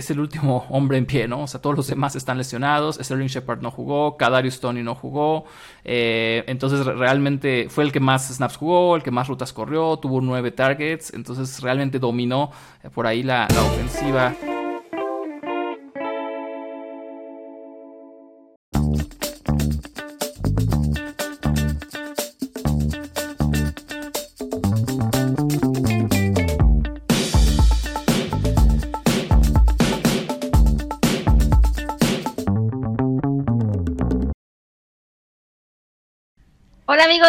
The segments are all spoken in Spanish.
es el último hombre en pie, ¿no? O sea, todos los demás están lesionados, Sterling Shepard no jugó, Kadarius Tony no jugó, eh, entonces realmente fue el que más snaps jugó, el que más rutas corrió, tuvo nueve targets, entonces realmente dominó eh, por ahí la, la ofensiva.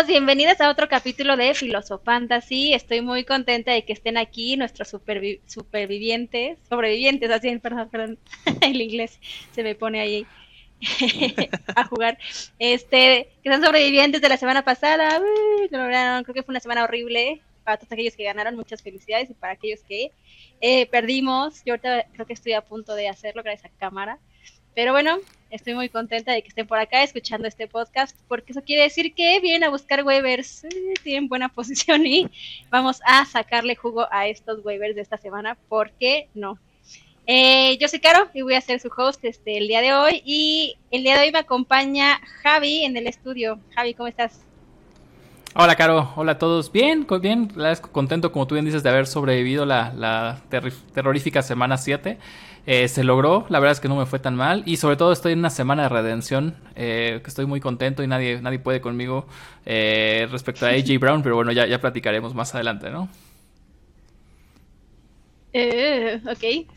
Amigos, bienvenidos a otro capítulo de Filosofantasy. Estoy muy contenta de que estén aquí nuestros supervivientes, sobrevivientes, así, perdón, perdón, el inglés se me pone ahí a jugar. Este, que son sobrevivientes de la semana pasada, creo que fue una semana horrible para todos aquellos que ganaron, muchas felicidades y para aquellos que eh, perdimos, yo ahorita creo que estoy a punto de hacerlo gracias a cámara. Pero bueno, estoy muy contenta de que estén por acá escuchando este podcast, porque eso quiere decir que vienen a buscar waivers, eh, tienen buena posición y vamos a sacarle jugo a estos waivers de esta semana, ¿por qué no? Eh, yo soy Caro y voy a ser su host este, el día de hoy y el día de hoy me acompaña Javi en el estudio. Javi, ¿cómo estás? Hola, Caro. Hola a todos. Bien, bien. Contento, como tú bien dices, de haber sobrevivido la, la terrorífica semana 7. Eh, se logró, la verdad es que no me fue tan mal y sobre todo estoy en una semana de redención, eh, que estoy muy contento y nadie, nadie puede conmigo eh, respecto a AJ Brown, pero bueno, ya, ya platicaremos más adelante, ¿no? ok.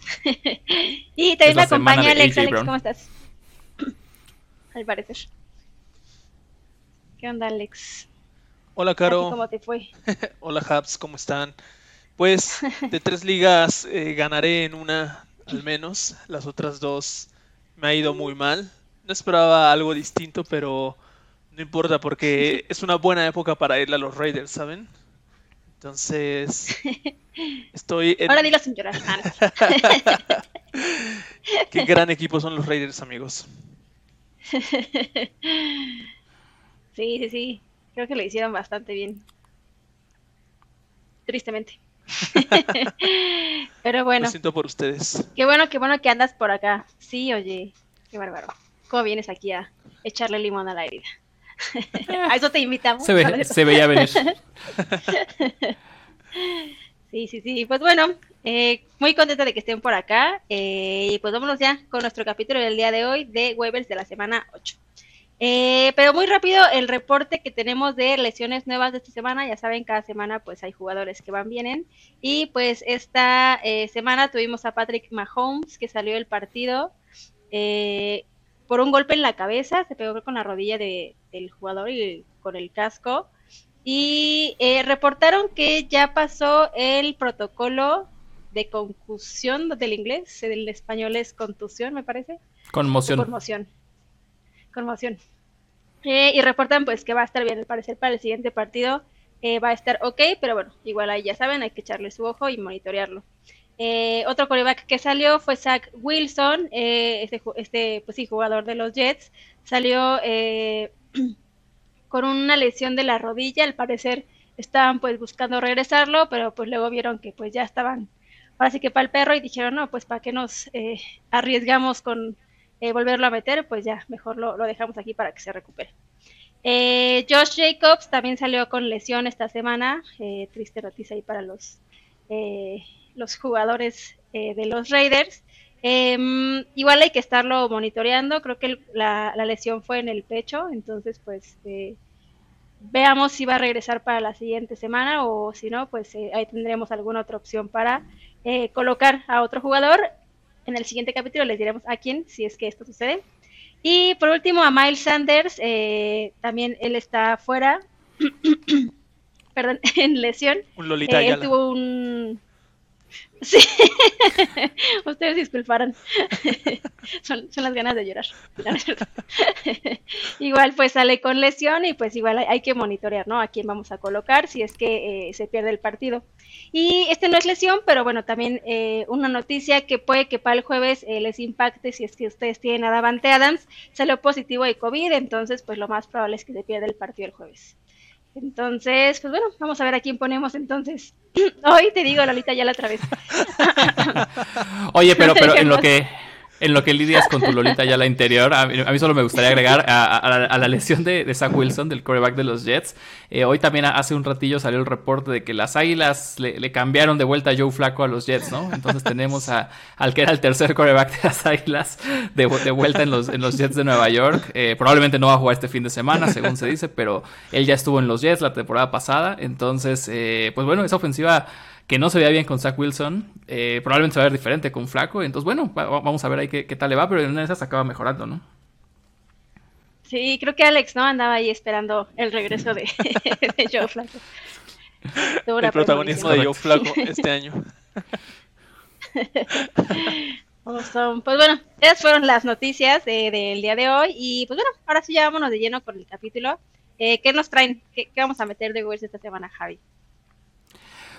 y también me acompaña Alex. Alex, ¿cómo estás? Al parecer. ¿Qué onda, Alex? Hola, Caro. ¿Cómo te fue? Hola, Habs, ¿cómo están? Pues de tres ligas ganaré en una, al menos. Las otras dos me ha ido muy mal. No esperaba algo distinto, pero no importa porque es una buena época para irle a los Raiders, ¿saben? Entonces, estoy en... Ahora dilo sin llorar. Ah, Qué gran equipo son los Raiders, amigos. Sí, sí, sí. Creo que lo hicieron bastante bien. Tristemente. Pero bueno. Lo siento por ustedes. Qué bueno, qué bueno que andas por acá. Sí, oye, qué bárbaro. ¿Cómo vienes aquí a echarle limón a la herida? a eso te invitamos. Se, veía venir. sí, sí, sí. Pues bueno, eh, muy contenta de que estén por acá. Eh, y pues vámonos ya con nuestro capítulo del día de hoy de Webers de la semana 8. Eh, pero muy rápido el reporte que tenemos de lesiones nuevas de esta semana. Ya saben, cada semana pues hay jugadores que van vienen. Y pues esta eh, semana tuvimos a Patrick Mahomes que salió del partido eh, por un golpe en la cabeza. Se pegó con la rodilla de, del jugador y con el casco. Y reportaron que ya pasó el protocolo de concusión del inglés. Del español es contusión, me parece. Conmoción. Conmoción conmoción. Eh, y reportan pues que va a estar bien, al parecer para el siguiente partido eh, va a estar ok, pero bueno, igual ahí ya saben, hay que echarle su ojo y monitorearlo. Eh, otro coreback que salió fue Zach Wilson, este, este pues sí, jugador de los Jets, salió con una lesión de la rodilla, al parecer estaban pues buscando regresarlo, pero pues luego vieron que pues ya estaban, ahora sí que para el perro y dijeron, no, pues para qué nos arriesgamos con eh, volverlo a meter, pues ya, mejor lo, dejamos aquí para que se recupere. Eh, Josh Jacobs también salió con lesión esta semana, eh, triste noticia ahí para los, los jugadores de los Raiders. Em, igual hay que estarlo monitoreando, creo que la, lesión fue en el pecho, entonces pues veamos si va a regresar para la siguiente semana o si no, pues ahí tendremos alguna otra opción para colocar a otro jugador en el siguiente capítulo les diremos a quién, si es que esto sucede. Y por último, a Miles Sanders, eh, también él está fuera, perdón, en lesión. Un Lolita eh, él tuvo un, Sí, ustedes disculparán. son, las ganas de llorar. igual pues sale con lesión y pues igual hay, que monitorear, ¿no? A quién vamos a colocar si es que eh, se pierde el partido. Y este no es lesión, pero bueno, también eh, una noticia que puede que para el jueves eh, les impacte si es que ustedes tienen a Davante Adams, salió positivo de COVID, entonces pues lo más probable es que se pierda el partido el jueves. Entonces, pues bueno, vamos a ver a quién ponemos entonces. Hoy te digo, Lolita, ya la otra vez. Oye, pero, pero en lo que en lo que lidias con tu Lolita ya la interior, a mí, solo me gustaría agregar a, la, lesión de, Zach Wilson, del coreback de los Jets. Eh, hoy también hace un ratillo salió el reporte de que las Águilas le, cambiaron de vuelta a Joe Flaco a los Jets, ¿no? Entonces tenemos a, al que era el tercer coreback de las Águilas de, vuelta en los, en los Jets de Nueva York. Eh, probablemente no va a jugar este fin de semana, según se dice, pero él ya estuvo en los Jets la temporada pasada. Entonces, eh, pues bueno, esa ofensiva que no se veía bien con Zach Wilson, eh, probablemente se va a ver diferente con Flaco. Entonces, bueno, vamos a ver ahí qué, tal le va, pero en una de esas acaba mejorando, ¿no? Sí, creo que Alex, ¿no? Andaba ahí esperando el regreso de, Joe Flaco. El protagonismo de Joe Flaco este año. Pues bueno, esas fueron las noticias del día de hoy. Y pues bueno, ahora sí ya vámonos de lleno con el capítulo. Eh, ¿Qué nos traen? ¿Qué, vamos a meter de Wars esta semana, Javi?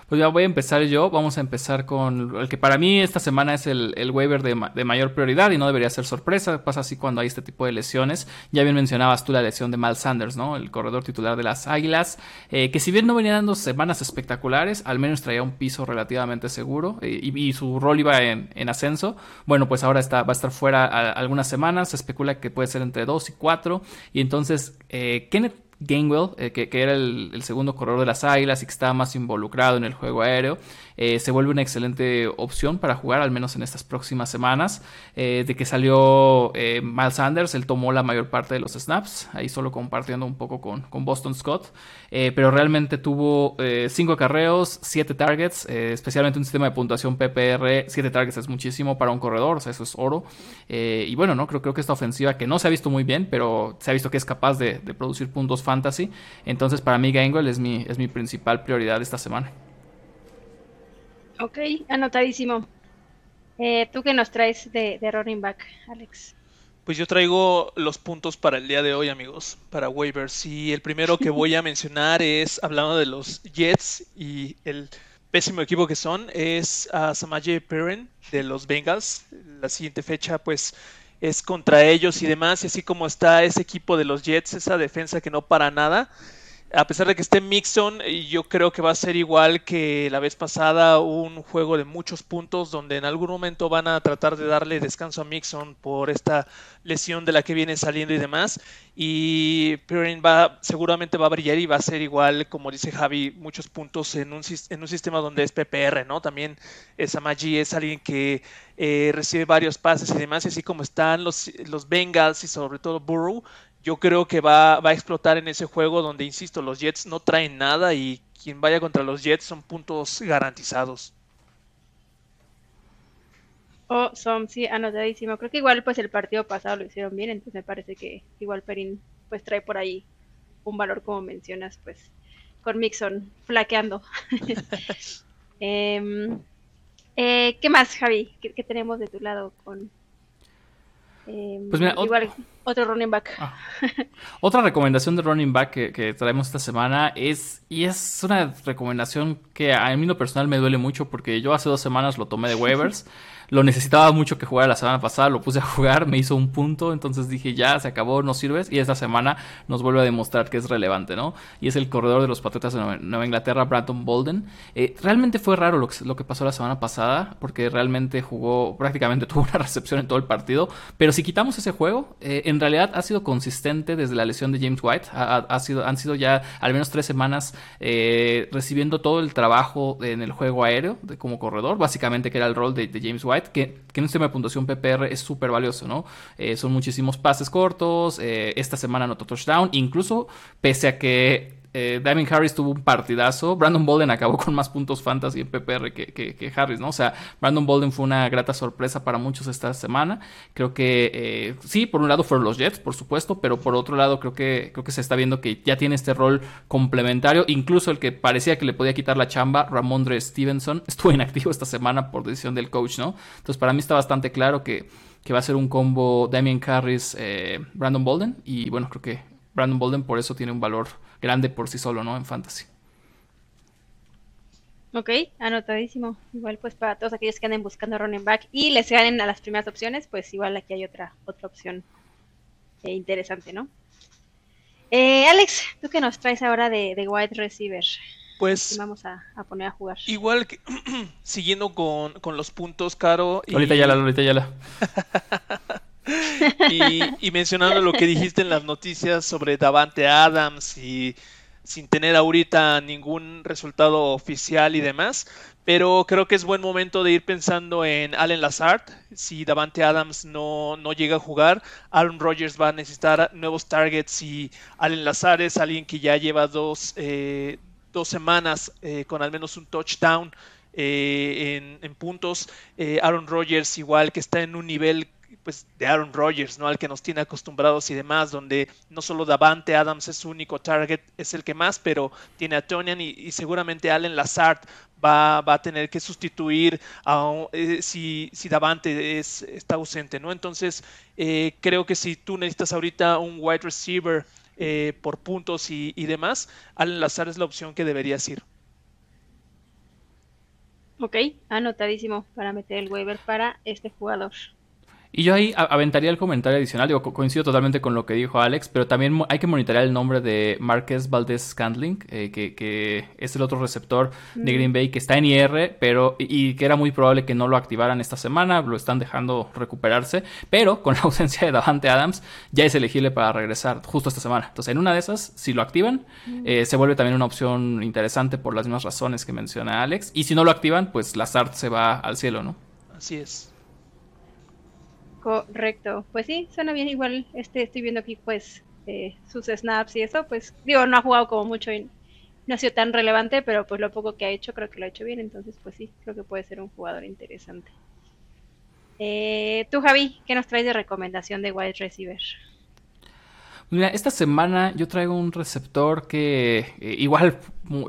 Pues ya voy a empezar yo. Vamos a empezar con el que para mí esta semana es el, el waiver de, mayor prioridad y no debería ser sorpresa. Pasa así cuando hay este tipo de lesiones. Ya bien mencionabas tú la lesión de Mal Sanders, ¿no? El corredor titular de las Águilas. Eh, que si bien no venía dando semanas espectaculares, al menos traía un piso relativamente seguro eh, y, su rol iba en, ascenso. Bueno, pues ahora está, va a estar fuera algunas semanas. Se especula que puede ser entre 2 y 4. Y entonces, eh, Kenneth Gainwell, eh, que, era el, segundo corredor de las Águilas y que estaba más involucrado en el juego aéreo, eh, se vuelve una excelente opción para jugar, al menos en estas próximas semanas. Eh, de que salió Miles Sanders, él tomó la mayor parte de los snaps, ahí solo compartiendo un poco con, con Boston Scott, pero realmente tuvo 5 carreos, 7 targets, especialmente un sistema de puntuación PPR, 7 targets es muchísimo para un corredor, o sea, eso es oro. y bueno, no creo, creo que esta ofensiva, que no se ha visto muy bien, pero se ha visto que es capaz de, de producir puntos fantasy. Entonces, para mí, Gainwell es mi, es mi principal prioridad esta semana. Ok, anotadísimo. Eh, ¿Tú qué nos traes de, running back, Alex? Pues yo traigo los puntos para el día de hoy, amigos, para waivers. Y el primero que voy a mencionar es, hablando de los Jets y el pésimo equipo que son, es a Samaje Perrin de los Bengals. La siguiente fecha, pues es contra ellos y demás, y así como está ese equipo de los Jets, esa defensa que no para nada, a pesar de que esté Mixon, yo creo que va a ser igual que la vez pasada, un juego de muchos puntos donde en algún momento van a tratar de darle descanso a Mixon por esta lesión de la que viene saliendo y demás. Y Perrin va, seguramente va a brillar y va a ser igual, como dice Javi, muchos puntos en un, en un sistema donde es PPR, ¿no? También esa Maggi es alguien que eh, recibe varios pases y demás, y así como están los, los Bengals y sobre todo Burrow, yo creo que va, a explotar en ese juego donde, insisto, los Jets no traen nada y quien vaya contra los Jets son puntos garantizados. Oh, son, sí, anotadísimo. Creo que igual pues el partido pasado lo hicieron bien, entonces me parece que igual Perin pues trae por ahí un valor como mencionas, pues con Mixon flaqueando. Em, eh, ¿Qué más, Javi? ¿Qué, tenemos de tu lado con, Em, pues mira, igual otro running back. Ah. Otra recomendación de running back que, traemos esta semana es, y es una recomendación que a mí lo personal me duele mucho porque yo hace dos semanas lo tomé de waivers. Lo necesitaba mucho que jugara la semana pasada, lo puse a jugar, me hizo un punto, entonces dije ya, se acabó, no sirves. Y esta semana nos vuelve a demostrar que es relevante, ¿no? Y es el corredor de los Patriotas de Nueva Inglaterra, Brandon Bolden. Eh, realmente fue raro lo que, pasó la semana pasada, porque realmente jugó, prácticamente tuvo una recepción en todo el partido. Pero si quitamos ese juego, eh, en realidad ha sido consistente desde la lesión de James White. Ha, sido, han sido ya al menos tres semanas eh, recibiendo todo el trabajo en el juego aéreo de, como corredor, básicamente que era el rol de James White que, en un sistema de puntuación PPR es súper valioso, ¿no? Eh, son muchísimos pases cortos, eh, esta semana anotó touchdown, incluso pese a que eh, Damien Harris tuvo un partidazo. Brandon Bolden acabó con más puntos fantasy en PPR que, Harris, ¿no? O sea, Brandon Bolden fue una grata sorpresa para muchos esta semana. Creo que eh, sí, por un lado fueron los Jets, por supuesto, pero por otro lado creo que, creo que se está viendo que ya tiene este rol complementario. Incluso el que parecía que le podía quitar la chamba, Ramondre Stevenson, estuvo inactivo esta semana por decisión del coach, ¿no? Entonces para mí está bastante claro que, va a ser un combo Damien Harris, eh, Brandon Bolden. Y bueno, creo que Brandon Bolden por eso tiene un valor grande por sí solo, ¿no? En fantasy. Ok, anotadísimo. Igual pues para todos aquellos que anden buscando running back y les ganen a las primeras opciones, pues igual aquí hay otra, otra opción eh, interesante, ¿no? Eh, Alex, ¿tú qué nos traes ahora de, de wide receiver? Pues. Vamos a, poner a jugar. Igual que. siguiendo con, los puntos, Caro. Y... Ahorita ya la, ahorita ya la. y, mencionando lo que dijiste en las noticias sobre Davante Adams y sin tener ahorita ningún resultado oficial y demás, pero creo que es buen momento de ir pensando en Allen Lazard. Si Davante Adams no, no llega a jugar, Aaron Rodgers va a necesitar nuevos targets y Allen Lazard es alguien que ya lleva dos, eh, dos semanas eh, con al menos un touchdown eh, en, puntos. Aaron Rodgers igual que está en un nivel pues de Aaron Rodgers, ¿no? Al que nos tiene acostumbrados y demás, donde no solo Davante Adams es su único target, es el que más, pero tiene a Tonian y, seguramente Allen Lazard va, va, a tener que sustituir a, eh, si, si, Davante es, está ausente, ¿no? Entonces, eh, creo que si tú necesitas ahorita un wide receiver eh, por puntos y, y demás, Allen Lazard es la opción que deberías ir. Ok, anotadísimo para meter el waiver para este jugador. Y yo ahí aventaría el comentario adicional, digo, coincido totalmente con lo que dijo Alex, pero también hay que monitorear el nombre de Marquez Valdez Scandling, eh, que, es el otro receptor de mm. Green Bay que está en IR, pero y, que era muy probable que no lo activaran esta semana, lo están dejando recuperarse, pero con la ausencia de Davante Adams ya es elegible para regresar justo esta semana. Entonces, en una de esas, si lo activan, mm. eh, se vuelve también una opción interesante por las mismas razones que menciona Alex, y si no lo activan, pues Lazard se va al cielo, ¿no? Así es. Correcto. Pues sí, suena bien. Igual este estoy viendo aquí pues eh, sus snaps y eso. Pues digo, no ha jugado como mucho y no ha sido tan relevante, pero pues lo poco que ha hecho creo que lo ha hecho bien. Entonces pues sí, creo que puede ser un jugador interesante. Eh, tú Javi, ¿qué nos traes de recomendación de wide receiver? Mira, esta semana yo traigo un receptor que eh, igual,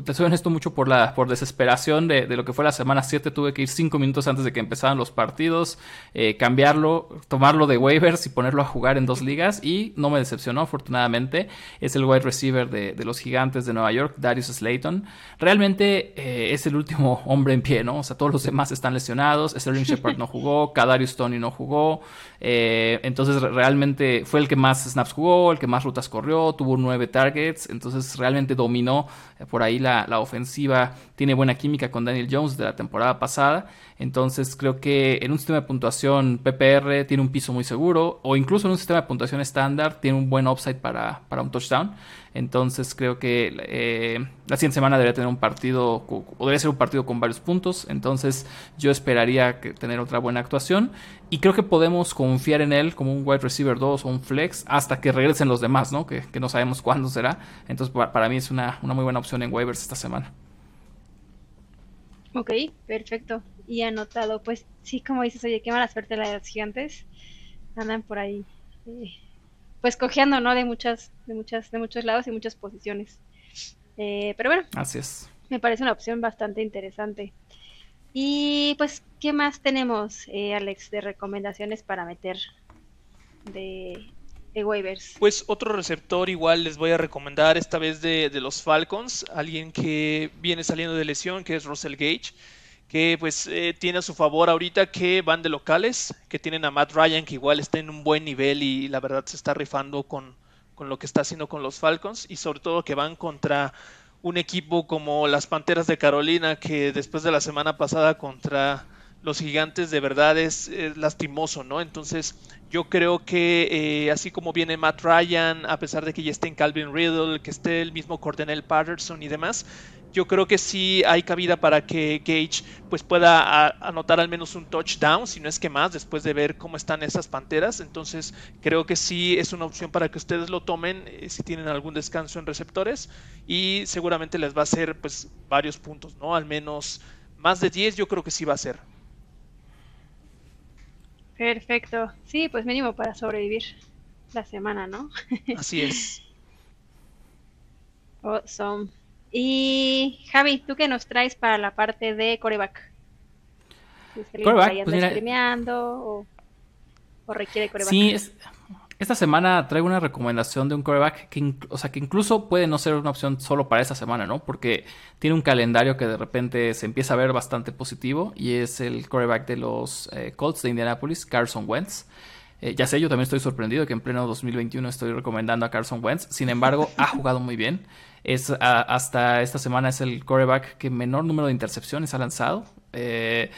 te soy honesto mucho por la por desesperación de, lo que fue la semana 7, tuve que ir 5 minutos antes de que empezaran los partidos, eh, cambiarlo, tomarlo de waivers y ponerlo a jugar en dos ligas y no me decepcionó afortunadamente. Es el wide receiver de, los gigantes de Nueva York, Darius Slayton. Realmente eh, es el último hombre en pie, ¿no? O sea, todos los demás están lesionados, Sterling Shepard no jugó, Kadarius Tony no jugó, entonces realmente fue el que más snaps jugó, el que más rutas corrió, tuvo nueve targets, entonces realmente dominó eh, por ahí la, ofensiva, tiene buena química con Daniel Jones de la temporada pasada, entonces creo que en un sistema de puntuación PPR tiene un piso muy seguro, o incluso en un sistema de puntuación estándar tiene un buen upside para, para un touchdown. Entonces creo que eh, la siguiente semana debería tener un partido, o debería ser un partido con varios puntos. Entonces yo esperaría que tener otra buena actuación. Y creo que podemos confiar en él como un wide receiver 2 o un flex hasta que regresen los demás, ¿no? Que, no sabemos cuándo será. Entonces para, mí es una, muy buena opción en waivers esta semana. Ok, perfecto. Y anotado, pues sí, como dices, oye, qué mala suerte la de los gigantes. Andan por ahí. Eh, pues cojeando, ¿no? De muchas, de muchas, de muchos lados y muchas posiciones. Eh, pero bueno. Así es. Me parece una opción bastante interesante. Y pues, ¿qué más tenemos, eh, Alex, de recomendaciones para meter de, de, waivers? Pues otro receptor igual les voy a recomendar, esta vez de, de los Falcons, alguien que viene saliendo de lesión, que es Russell Gage que pues eh, tiene a su favor ahorita que van de locales, que tienen a Matt Ryan que igual está en un buen nivel y la verdad se está rifando con, con lo que está haciendo con los Falcons y sobre todo que van contra un equipo como las Panteras de Carolina que después de la semana pasada contra los gigantes de verdad es, lastimoso, ¿no? Entonces yo creo que eh, así como viene Matt Ryan, a pesar de que ya esté en Calvin Riddle, que esté el mismo Cordenel Patterson y demás, yo creo que sí hay cabida para que Gage pues pueda anotar al menos un touchdown, si no es que más, después de ver cómo están esas panteras. Entonces creo que sí es una opción para que ustedes lo tomen eh, si tienen algún descanso en receptores y seguramente les va a hacer pues varios puntos, ¿no? Al menos más de 10 yo creo que sí va a ser. Perfecto. Sí, pues mínimo para sobrevivir la semana, ¿no? Así es. Awesome. Y Javi, ¿tú qué nos traes para la parte de coreback? Coreback, pues o, o, requiere coreback. Sí, esta semana traigo una recomendación de un coreback que, o sea, que incluso puede no ser una opción solo para esta semana, ¿no? Porque tiene un calendario que de repente se empieza a ver bastante positivo y es el coreback de los eh, Colts de Indianapolis, Carson Wentz. Eh, ya sé, yo también estoy sorprendido que en pleno 2021 estoy recomendando a Carson Wentz. Sin embargo, ha jugado muy bien. Es, hasta esta semana es el coreback que menor número de intercepciones ha lanzado. Eh,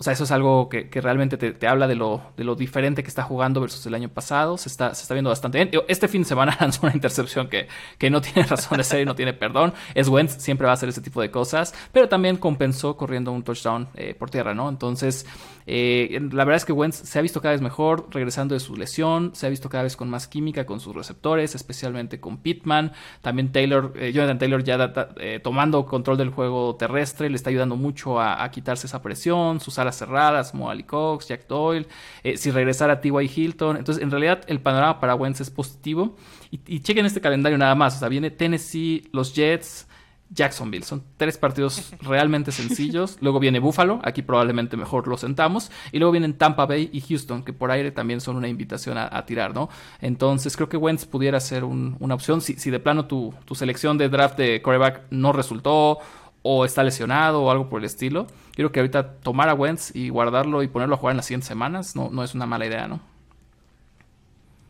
o sea, eso es algo que, realmente te, habla de lo, diferente que está jugando versus el año pasado. Se está, viendo bastante bien. Este fin de semana lanzó una intercepción que, no tiene razón de ser y no tiene perdón. Es Wentz, siempre va a hacer ese tipo de cosas. Pero también compensó corriendo un touchdown eh, por tierra, ¿no? Entonces, eh, la verdad es que Wentz se ha visto cada vez mejor regresando de su lesión. Se ha visto cada vez con más química con sus receptores, especialmente con Pittman. También Taylor, eh, Jonathan Taylor ya tomando control del juego terrestre. Le está ayudando mucho a, a quitarse esa presión. Sus cerradas, como Ali Cox, Jack Doyle, eh, si regresara T.Y. Hilton. Entonces, en realidad, el panorama para Wentz es positivo. Y, chequen este calendario nada más. O sea, viene Tennessee, los Jets, Jacksonville. Son tres partidos realmente sencillos. Luego viene Buffalo, aquí probablemente mejor lo sentamos. Y luego vienen Tampa Bay y Houston, que por aire también son una invitación a, tirar, ¿no? Entonces creo que Wentz pudiera ser una opción. Si, si de plano tu, tu, selección de draft de coreback no resultó o está lesionado o algo por el estilo. Creo que ahorita tomar a Wentz y guardarlo y ponerlo a jugar en las siguientes semanas no, no es una mala idea, ¿no?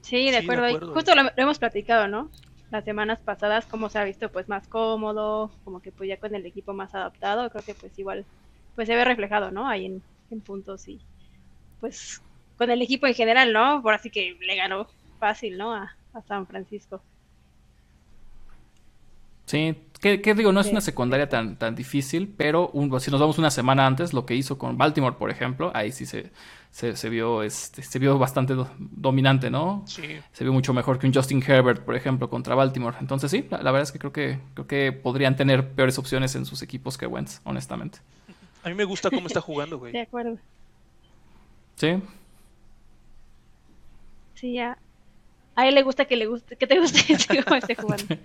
Sí, de acuerdo. Justo lo, hemos platicado, ¿no? Las semanas pasadas, cómo se ha visto pues más cómodo, como que pues ya con el equipo más adaptado, creo que pues igual pues se ve reflejado, ¿no? Ahí en, en puntos y pues con el equipo en general, ¿no? Por así que le ganó fácil, ¿no? A, a San Francisco. Sí, que, digo, no es una secundaria tan, tan difícil, pero si nos vamos una semana antes, lo que hizo con Baltimore, por ejemplo, ahí sí se, se, vio este, se vio bastante dominante, ¿no? Sí. Se vio mucho mejor que un Justin Herbert, por ejemplo, contra Baltimore. Entonces sí, la, verdad es que creo que creo que podrían tener peores opciones en sus equipos que Wentz, honestamente. A mí me gusta cómo está jugando, güey. De acuerdo. Sí. Sí, ya a él le gusta que le guste, que te guste cómo esté jugando.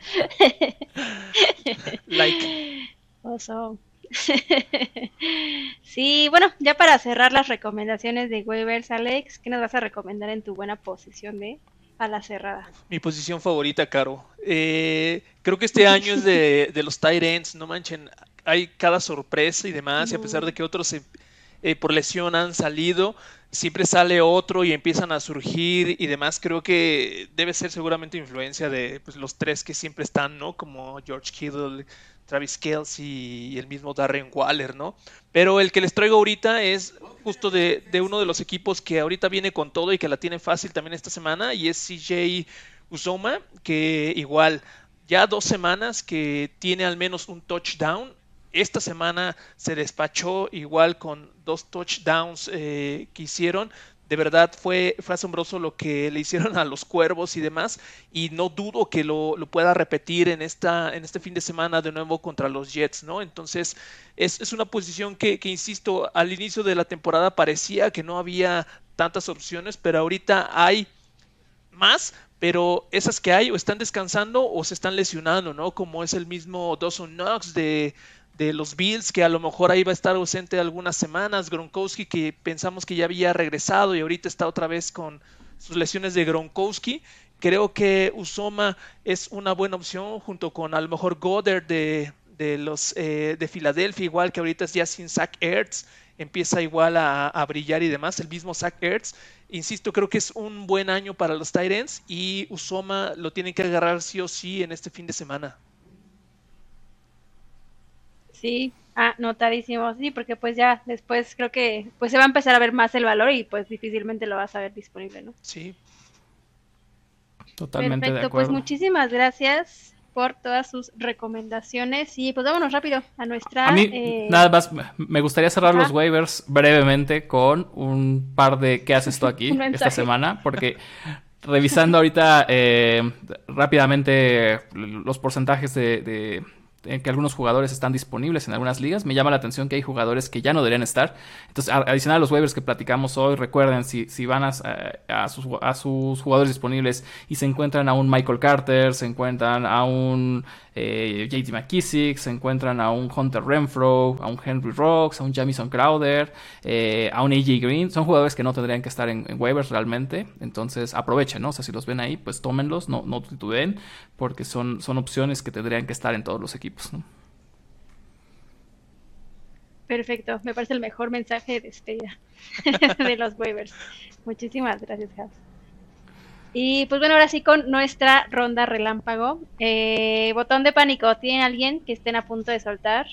like. Oso. sí, bueno, ya para cerrar las recomendaciones de waivers, Alex, ¿qué nos vas a recomendar en tu buena posición de a la cerrada? Mi posición favorita, Caro. Eh, creo que este año es de, de los tight ends, no manchen. Hay cada sorpresa y demás, y a pesar de que otros se eh, por lesión han salido, siempre sale otro y empiezan a surgir y demás. Creo que debe ser seguramente influencia de pues, los tres que siempre están, ¿no? Como George Kittle, Travis Kelsey y el mismo Darren Waller, ¿no? Pero el que les traigo ahorita es justo de, de, uno de los equipos que ahorita viene con todo y que la tiene fácil también esta semana y es CJ Uzoma, que igual ya dos semanas que tiene al menos un touchdown esta semana se despachó igual con dos touchdowns eh, que hicieron. De verdad fue, asombroso lo que le hicieron a los cuervos y demás. Y no dudo que lo, pueda repetir en, esta, en este fin de semana de nuevo contra los Jets, ¿no? Entonces es, una posición que, que, insisto, al inicio de la temporada parecía que no había tantas opciones, pero ahorita hay más, pero esas que hay o están descansando o se están lesionando, ¿no? Como es el mismo Dawson Knox de, de los Bills, que a lo mejor ahí va a estar ausente algunas semanas, Gronkowski, que pensamos que ya había regresado y ahorita está otra vez con sus lesiones de Gronkowski. Creo que Usoma es una buena opción junto con a lo mejor Goddard de, los eh, de Filadelfia, igual que ahorita es ya sin Zach Ertz, empieza igual a, brillar y demás, el mismo Zach Ertz. Insisto, creo que es un buen año para los Tyrants y Usoma lo tienen que agarrar sí o sí en este fin de semana. Sí, ah, notadísimo, sí, porque pues ya después creo que pues se va a empezar a ver más el valor y pues difícilmente lo vas a ver disponible, ¿no? Sí. Totalmente Perfecto, de pues muchísimas gracias por todas sus recomendaciones y pues vámonos rápido a nuestra... A mí, eh, nada más, me gustaría cerrar los waivers brevemente con un par de ¿qué haces tú aquí esta semana? Porque revisando ahorita eh, rápidamente los porcentajes de que algunos jugadores están disponibles en algunas ligas. Me llama la atención que hay jugadores que ya no deberían estar. Entonces, adicional a los waivers que platicamos hoy, recuerden, si, si van a, a, sus, a sus jugadores disponibles y se encuentran a un Michael Carter, se encuentran a un eh, McKissick, se encuentran a un Hunter Renfro, a un Henry Rocks, a un Jamison Crowder, eh, a un AJ Green. Son jugadores que no tendrían que estar en, waivers realmente. Entonces aprovechen, ¿no? O sea, si los ven ahí, pues tómenlos, no, no titubeen, porque son, opciones que tendrían que estar en todos los equipos, Perfecto, me parece el mejor mensaje de despedida de los waivers. Muchísimas gracias. Y pues bueno, ahora sí con nuestra ronda relámpago. Eh, botón de pánico, ¿tienen alguien que estén a punto de soltar?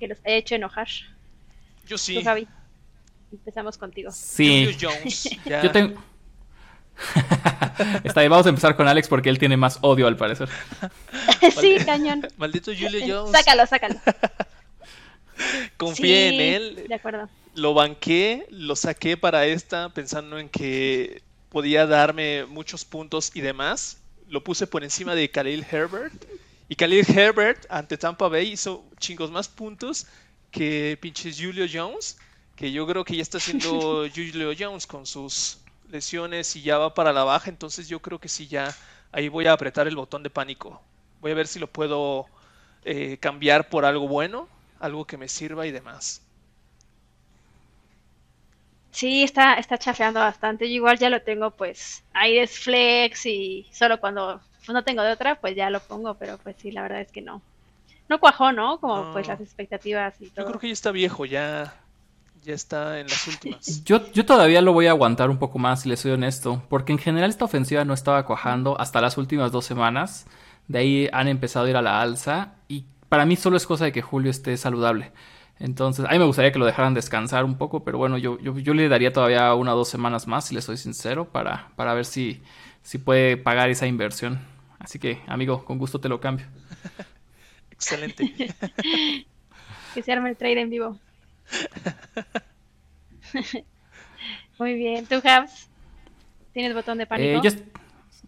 Que los haya hecho enojar. Yo sí. Tú, Javi. Empezamos contigo. Sí. Julio Jones. Yo tengo. Está bien, vamos a empezar con Alex porque él tiene más odio al parecer. sí, cañón. Maldito Julio Jones. Sácalo, sácalo. Confié Sí, en él. De acuerdo. Lo banqué, lo saqué para esta pensando en que podía darme muchos puntos y demás. Lo puse por encima de Khalil Herbert. Y Khalil Herbert ante Tampa Bay hizo chingos más puntos que pinches Julio Jones. Que yo creo que ya está haciendo Julio Jones con sus lesiones y ya va para la baja. Entonces yo creo que sí, ya ahí voy a apretar el botón de pánico. Voy a ver si lo puedo eh, cambiar por algo bueno, algo que me sirva y demás. Sí, está, está chafeando bastante. Yo igual ya lo tengo, pues, ahí es flex y solo cuando pues, no tengo de otra, pues ya lo pongo, pero pues sí, la verdad es que no. No cuajó, ¿no? Como pues las expectativas y Yo todo. creo que ya está viejo, ya, ya está en las últimas. Yo, yo todavía lo voy a aguantar un poco más, si le soy honesto, porque en general esta ofensiva no estaba cuajando hasta las últimas dos semanas. De ahí han empezado a ir a la alza y para mí solo es cosa de que Julio esté saludable. Entonces, a mí me gustaría que lo dejaran descansar un poco, pero bueno, yo, yo, yo le daría todavía una o dos semanas más, si le soy sincero, para, para ver si, si puede pagar esa inversión. Así que, amigo, con gusto te lo cambio. Excelente. Que se arme el trade en vivo. Muy bien. ¿Tú, Habs? ¿Tienes botón de pánico? Eh, yo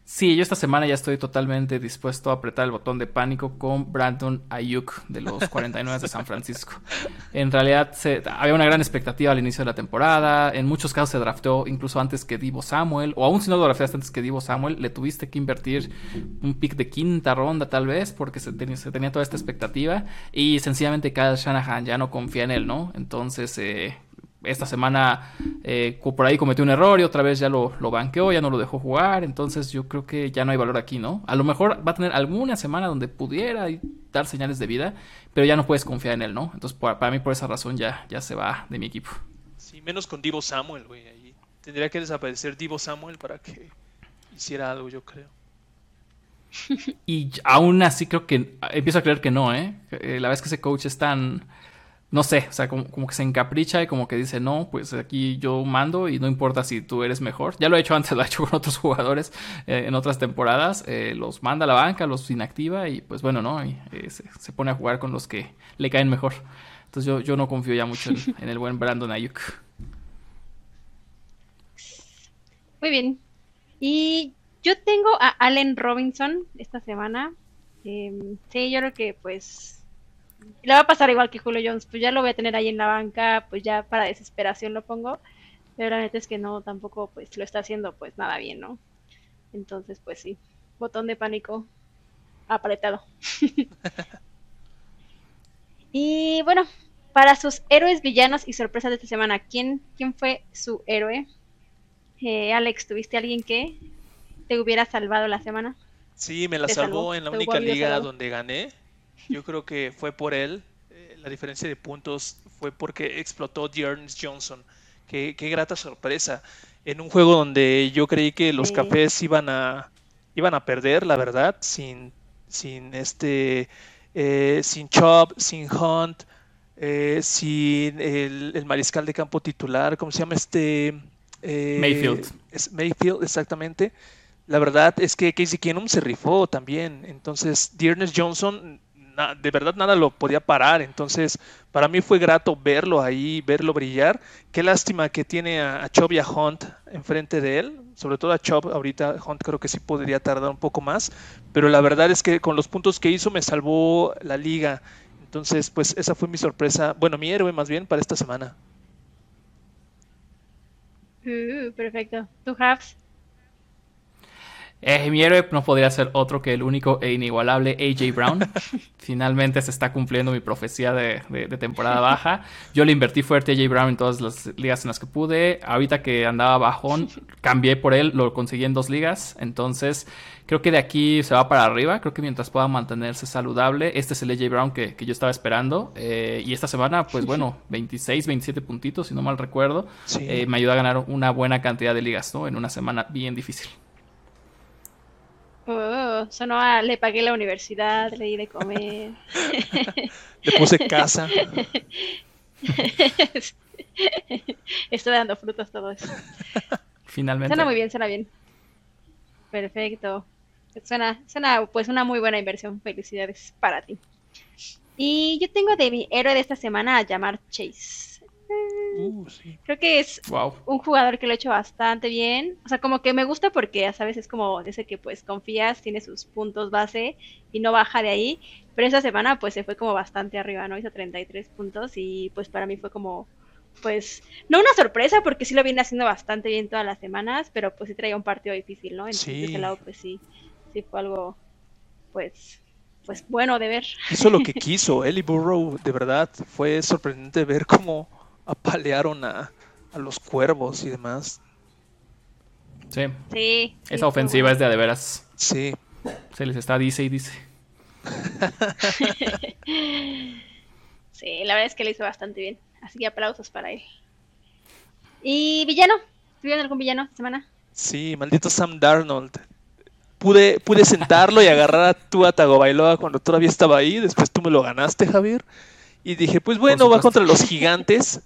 sí, yo esta semana ya estoy totalmente dispuesto a apretar el botón de pánico con Brandon Ayuk de los 49 de San Francisco. En realidad se- había una gran expectativa al inicio de la temporada. En muchos casos se drafteó incluso antes que Divo Samuel. O aún si no lo drafteaste antes que Divo Samuel, le tuviste que invertir un pick de quinta ronda tal vez porque se tenía, se tenía toda esta expectativa. Y sencillamente Kyle Shanahan ya no confía en él, ¿no? Entonces... eh, esta semana eh, por ahí cometió un error y otra vez ya lo, lo banqueó, ya no lo dejó jugar. Entonces yo creo que ya no hay valor aquí, ¿no? A lo mejor va a tener alguna semana donde pudiera dar señales de vida, pero ya no puedes confiar en él, ¿no? Entonces para, para mí por esa razón ya, ya se va de mi equipo. Sí, menos con Divo Samuel, güey. Ahí tendría que desaparecer Divo Samuel para que hiciera algo, yo creo. Y aún así creo que empiezo a creer que no, ¿eh? Eh, La vez que ese coach es tan, no sé, o sea, como, como que se encapricha y como que dice, no, pues aquí yo mando y no importa si tú eres mejor. Ya lo he hecho antes, lo he hecho con otros jugadores eh, en otras temporadas. eh, los manda a la banca, los inactiva y pues bueno, ¿no? Y, eh, se, se pone a jugar con los que le caen mejor. Entonces yo, yo no confío ya mucho en, en el buen Brandon Ayuk. Muy bien. Y yo tengo a Allen Robinson esta semana. Eh, sí, yo creo que pues le va a pasar igual que Julio Jones. Pues ya lo voy a tener ahí en la banca, pues ya para desesperación lo pongo. Pero la neta es que no, tampoco pues lo está haciendo pues nada bien, ¿no? Entonces pues sí, botón de pánico apretado. y bueno, para sus héroes, villanos y sorpresas de esta semana, ¿quién, quién fue su héroe? Eh, Alex, ¿tuviste alguien que te hubiera salvado la semana? Sí, me la salvó salvó, en la única liga salvado. donde gané. Yo creo que fue por él. Eh, la diferencia de puntos fue porque explotó Dearns Johnson. Qué, qué grata sorpresa. En un juego donde yo creí que los Sí. cafés iban a, iban a perder, la verdad, sin, sin este, eh, sin Chubb, sin Hunt, eh, sin el, el mariscal de campo titular, ¿cómo se llama este? Eh, Mayfield. es Mayfield, exactamente. La verdad es que Casey Keenum se rifó también. Entonces, Dearness Johnson, de verdad nada lo podía parar. Entonces, para mí fue grato verlo ahí, verlo brillar. Qué lástima que tiene a, a y a Hunt enfrente de él. Sobre todo a Chubb, ahorita Hunt creo que sí podría tardar un poco más. Pero la verdad es que con los puntos que hizo me salvó la liga. Entonces, pues esa fue mi sorpresa. Bueno, mi héroe más bien para esta semana. Uh, perfecto. ¿Tú, Habs? Eh, mi héroe no podría ser otro que el único e inigualable AJ Brown. Finalmente se está cumpliendo mi profecía de, temporada baja. Yo le invertí fuerte a AJ Brown en todas las ligas en las que pude. Ahorita que andaba bajón, cambié por él, lo conseguí en dos ligas. Entonces, creo que de aquí se va para arriba. Creo que mientras pueda mantenerse saludable, este es el AJ Brown que, yo estaba esperando. Eh, y esta semana, pues bueno, 26, 27 puntitos, si no mal recuerdo. Eh, me ayuda a ganar una buena cantidad de ligas, ¿no? En una semana bien difícil. Sonó a, le pagué la universidad, le di de comer. le puse casa. Estoy dando frutos todo eso. Finalmente. Suena muy bien, suena bien. Perfecto. Suena, suena pues una muy buena inversión. Felicidades para ti. Y yo tengo de mi héroe de esta semana a llamar Chase. Uh, Creo que es un jugador que lo ha hecho bastante bien. O sea, como que me gusta porque, ya sabes, es como ese que pues confías, tiene sus puntos base y no baja de ahí. Pero esa semana pues se fue como bastante arriba, ¿no? Hizo 33 puntos y pues para mí fue como, pues, no una sorpresa porque sí lo viene haciendo bastante bien todas las semanas, pero pues sí traía un partido difícil, ¿no? Entonces, de ese lado pues sí, sí fue algo, pues, pues bueno de ver. Hizo lo que quiso, Eli Burrow, de verdad, fue sorprendente ver cómo apalearon a, a los cuervos y demás. Sí. Sí. Esa ofensiva es de de veras. Sí. Se les está dice y dice. sí, la verdad es que le hizo bastante bien. Así que aplausos para él. ¿Y villano? ¿Tuvieron algún villano esta semana? Sí, maldito Sam Darnold. Pude, pude sentarlo y agarrar a tu a Tagovailoa cuando todavía estaba ahí. Después tú me lo ganaste, Javier. Y dije, pues bueno, va contra los gigantes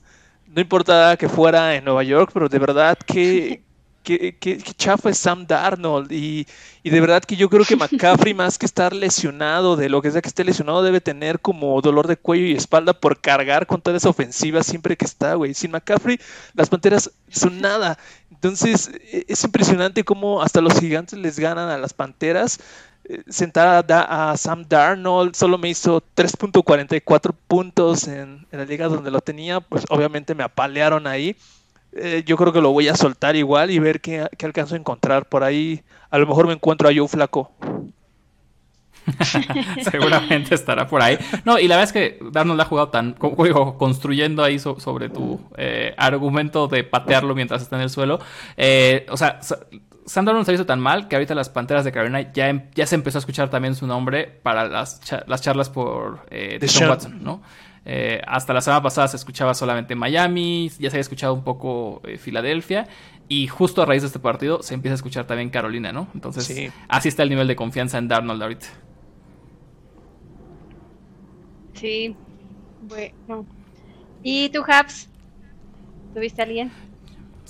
no importa que fuera en Nueva York, pero de verdad que, que, que, chafa es Sam Darnold. Y, y, de verdad que yo creo que McCaffrey, más que estar lesionado, de lo que sea que esté lesionado, debe tener como dolor de cuello y espalda por cargar con toda esa ofensiva siempre que está, güey. Sin McCaffrey, las panteras son nada. Entonces, e, es impresionante cómo hasta los gigantes les ganan a las panteras sentar a, Sam Darnold, solo me hizo 3.44 puntos en, la liga donde lo tenía, pues obviamente me apalearon ahí. Eh, yo creo que lo voy a soltar igual y ver qué, alcanzo a encontrar por ahí. A lo mejor me encuentro a Joe Flaco. Seguramente estará por ahí. No, y la verdad es que Darnold ha jugado tan, construyendo ahí sobre tu eh, argumento de patearlo mientras está en el suelo. Eh, o sea, Sandor no se hizo tan mal que ahorita las Panteras de Carolina ya, em, ya se empezó a escuchar también su nombre para las, las charlas por eh, Watson, ¿no? Eh, hasta la semana pasada se escuchaba solamente Miami, ya se había escuchado un poco eh, Filadelfia, y justo a raíz de este partido se empieza a escuchar también Carolina, ¿no? Entonces, así está el nivel de confianza en Darnold ahorita. Sí, bueno. ¿Y tú, Habs? ¿Tuviste a alguien?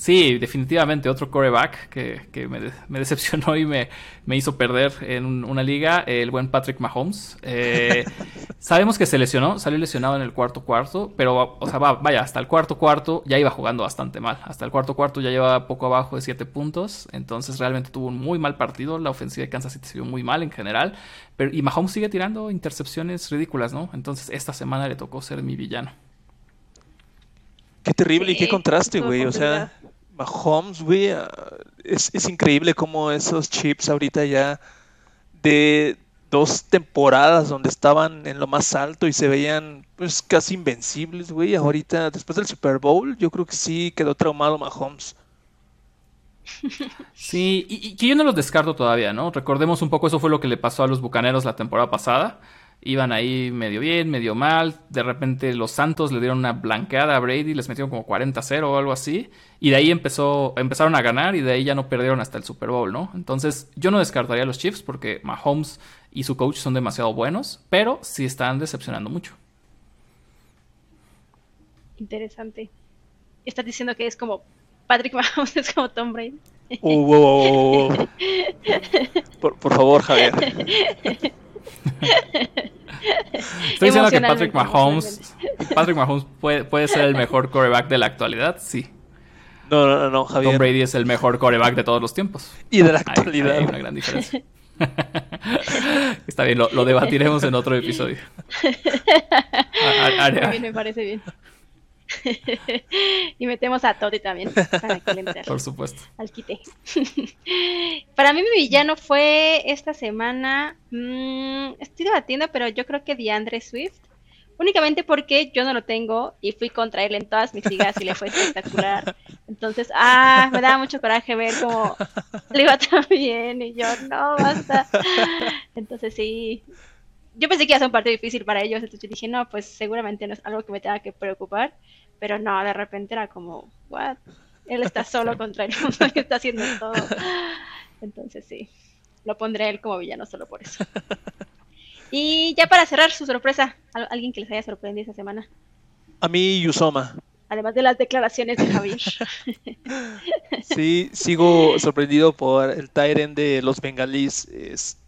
Sí, definitivamente otro coreback que, me, decepcionó y me, hizo perder en una liga, el buen Patrick Mahomes. Eh, sabemos que se lesionó, salió lesionado en el cuarto cuarto, pero, o sea, vaya, hasta el cuarto cuarto ya iba jugando bastante mal. Hasta el cuarto cuarto ya llevaba poco abajo de 7 puntos, entonces realmente tuvo un muy mal partido. La ofensiva de Kansas City se vio muy mal en general, pero, y Mahomes sigue tirando intercepciones ridículas, ¿no? Entonces esta semana le tocó ser mi villano. Qué terrible y qué contraste, güey. O sea, Mahomes, güey, ah, es, es, increíble cómo esos chips ahorita ya de dos temporadas donde estaban en lo más alto y se veían pues casi invencibles, güey. Ahorita, después del Super Bowl, yo creo que sí quedó traumado Mahomes. Sí, y, y que yo no los descarto todavía, ¿no? Recordemos un poco, eso fue lo que le pasó a los Bucaneros la temporada pasada iban ahí medio bien, medio mal. De repente los Santos le dieron una blanqueada a Brady, les metieron como 40-0 o algo así. Y de ahí empezó, empezaron a ganar y de ahí ya no perdieron hasta el Super Bowl, ¿no? Entonces yo no descartaría a los Chiefs porque Mahomes y su coach son demasiado buenos, pero sí están decepcionando mucho. Interesante. Estás diciendo que es como Patrick Mahomes, es como Tom Brady. por, por favor, Javier. Estoy diciendo que Patrick Mahomes, Patrick Mahomes puede, ser el mejor coreback de la actualidad, sí. No, no, no, Javier. Tom Brady es el mejor coreback de todos los tiempos. Y de la actualidad. Hay, una gran diferencia. Está bien, lo, debatiremos en otro episodio. me parece bien. y metemos a Toddy también para que le entre Por supuesto. al quite. para mí mi villano fue esta semana, mmm, estoy debatiendo, pero yo creo que DeAndre Swift. Únicamente porque yo no lo tengo y fui contra él en todas mis ligas y le fue espectacular. Entonces, ah, me daba mucho coraje ver cómo le iba tan bien y yo, no, basta. Entonces sí, yo pensé que iba a ser un partido difícil para ellos, entonces yo dije, no, pues seguramente no es algo que me tenga que preocupar, pero no, de repente era como, what? Él está solo contra el mundo que está haciendo todo. Entonces sí, lo pondré él como villano solo por eso. Y ya para cerrar su sorpresa, alguien que les haya sorprendido esta semana. A mí, Yusoma. Además de las declaraciones de Javier. sí, sigo sorprendido por el Tyrant de los Bengalís.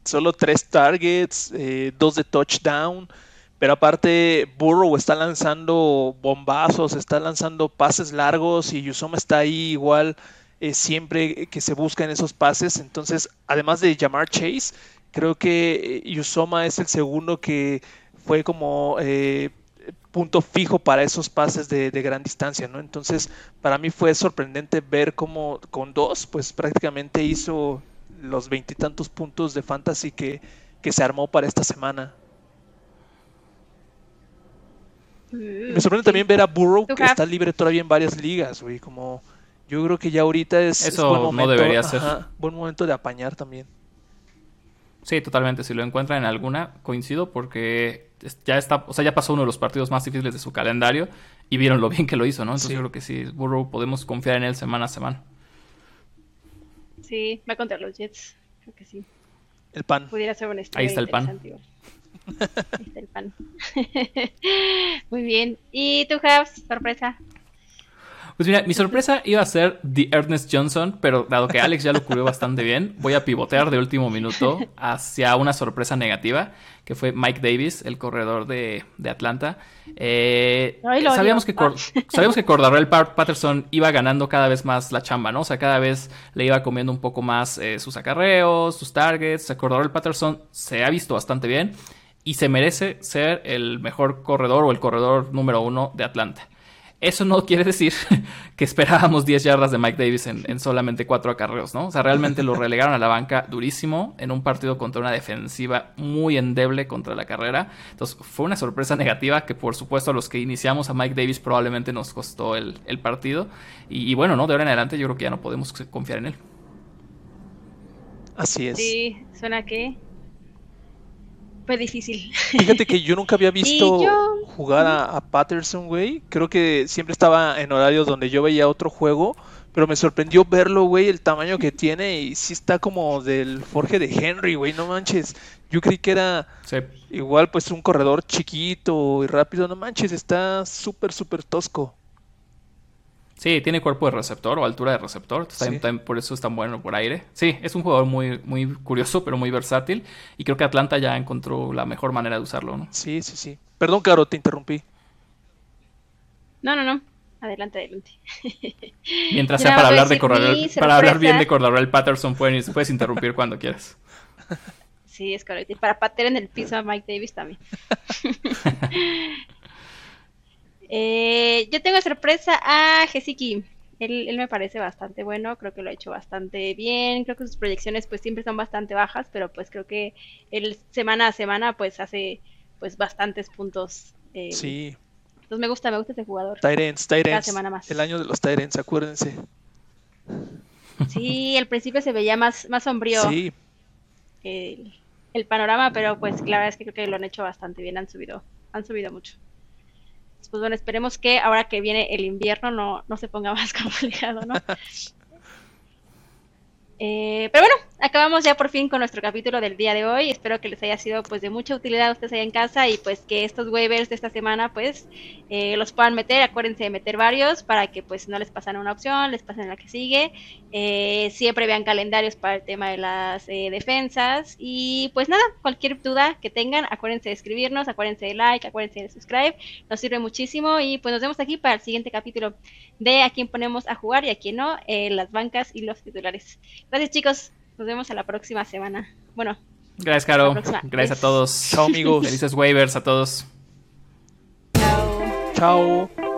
Solo tres targets, eh, dos de touchdown. Pero aparte, Burrow está lanzando bombazos, está lanzando pases largos y Yusoma está ahí igual eh, siempre que se busca en esos pases. Entonces, además de llamar Chase, Creo que Yusoma es el segundo que fue como eh, punto fijo para esos pases de, gran distancia, ¿no? Entonces, para mí fue sorprendente ver cómo con dos, pues prácticamente hizo los veintitantos puntos de fantasy que, que se armó para esta semana. Me sorprende también ver a Burrow que está libre todavía en varias ligas, güey. Como yo creo que ya ahorita es, Eso buen momento, no debería ser. buen momento de apañar también. Sí, totalmente. Si lo encuentran en alguna, coincido porque ya está, o sea, ya pasó uno de los partidos más difíciles de su calendario y vieron lo bien que lo hizo, ¿no? Entonces yo creo que sí, Burrow podemos confiar en él semana a semana. Sí, va contra los Jets, creo que sí. El pan. Pudiera ser una Ahí está el pan. Ahí está el pan. Muy bien. ¿Y tú, Javs? Sorpresa. Pues mira, mi sorpresa iba a ser The Ernest Johnson, pero dado que Alex ya lo cubrió bastante bien, voy a pivotear de último minuto hacia una sorpresa negativa, que fue Mike Davis, el corredor de, Atlanta. Eh, sabíamos, que sabíamos que Cordarrelle Patterson iba ganando cada vez más la chamba, ¿no? O sea, cada vez le iba comiendo un poco más eh, sus acarreos, sus targets. Cordarrelle Patterson se ha visto bastante bien y se merece ser el mejor corredor o el corredor número uno de Atlanta. Eso no quiere decir que esperábamos 10 yardas de Mike Davis en, solamente 4 acarreos, ¿no? O sea, realmente lo relegaron a la banca durísimo en un partido contra una defensiva muy endeble contra la carrera. Entonces, fue una sorpresa negativa que, por supuesto, a los que iniciamos a Mike Davis probablemente nos costó el, partido. Y, y, bueno, ¿no? De ahora en adelante yo creo que ya no podemos confiar en él. Así es. Sí, suena que fue difícil. Fíjate que yo nunca había visto jugar a, Patterson, güey. Creo que siempre estaba en horarios donde yo veía otro juego, pero me sorprendió verlo, güey, el tamaño que tiene y sí está como del Forge de Henry, güey, no manches. Yo creí que era igual pues un corredor chiquito y rápido, no manches, está súper, súper tosco. Sí, tiene cuerpo de receptor o altura de receptor, por eso es tan bueno por aire. Sí, es un jugador muy, muy curioso, pero muy versátil. Y creo que Atlanta ya encontró la mejor manera de usarlo, ¿no? Sí, sí, sí. Perdón, Caro, te interrumpí. No, no, no. Adelante, adelante. Mientras sea para hablar de correr, para hablar bien de Cordarrelle Patterson, puedes, puedes interrumpir cuando quieras. Sí, es correcto. Y para patear en el piso a Mike Davis también. Eh, yo tengo sorpresa a Jesiki. Él, me parece bastante bueno, creo que lo ha hecho bastante bien, creo que sus proyecciones pues siempre son bastante bajas, pero pues creo que él semana a semana pues hace pues bastantes puntos. Eh, sí. Entonces me gusta, me gusta ese jugador. Tyrants, Tyrants. semana más. El año de los Tyrants, acuérdense. Sí, al principio se veía más, más sombrío sí. el, el panorama, pero pues la verdad es que creo que lo han hecho bastante bien, han subido, han subido mucho pues bueno, esperemos que ahora que viene el invierno no, no se ponga más complicado, ¿no? Eh, pero bueno, acabamos ya por fin con nuestro capítulo del día de hoy. Espero que les haya sido pues de mucha utilidad a ustedes allá en casa y pues que estos waivers de esta semana pues eh, los puedan meter. Acuérdense de meter varios para que pues no les pasen una opción, les pasen la que sigue. Eh, siempre vean calendarios para el tema de las defensas. Y pues nada, cualquier duda que tengan, acuérdense de escribirnos, acuérdense de like, acuérdense de subscribe. Nos sirve muchísimo y pues nos vemos aquí para el siguiente capítulo de a quién ponemos a jugar y a quién no, las bancas y los titulares. Gracias chicos, nos vemos a la próxima semana. Bueno. Gracias Caro, gracias a todos. Chao amigos. Felices waivers a todos. Chao. Chao.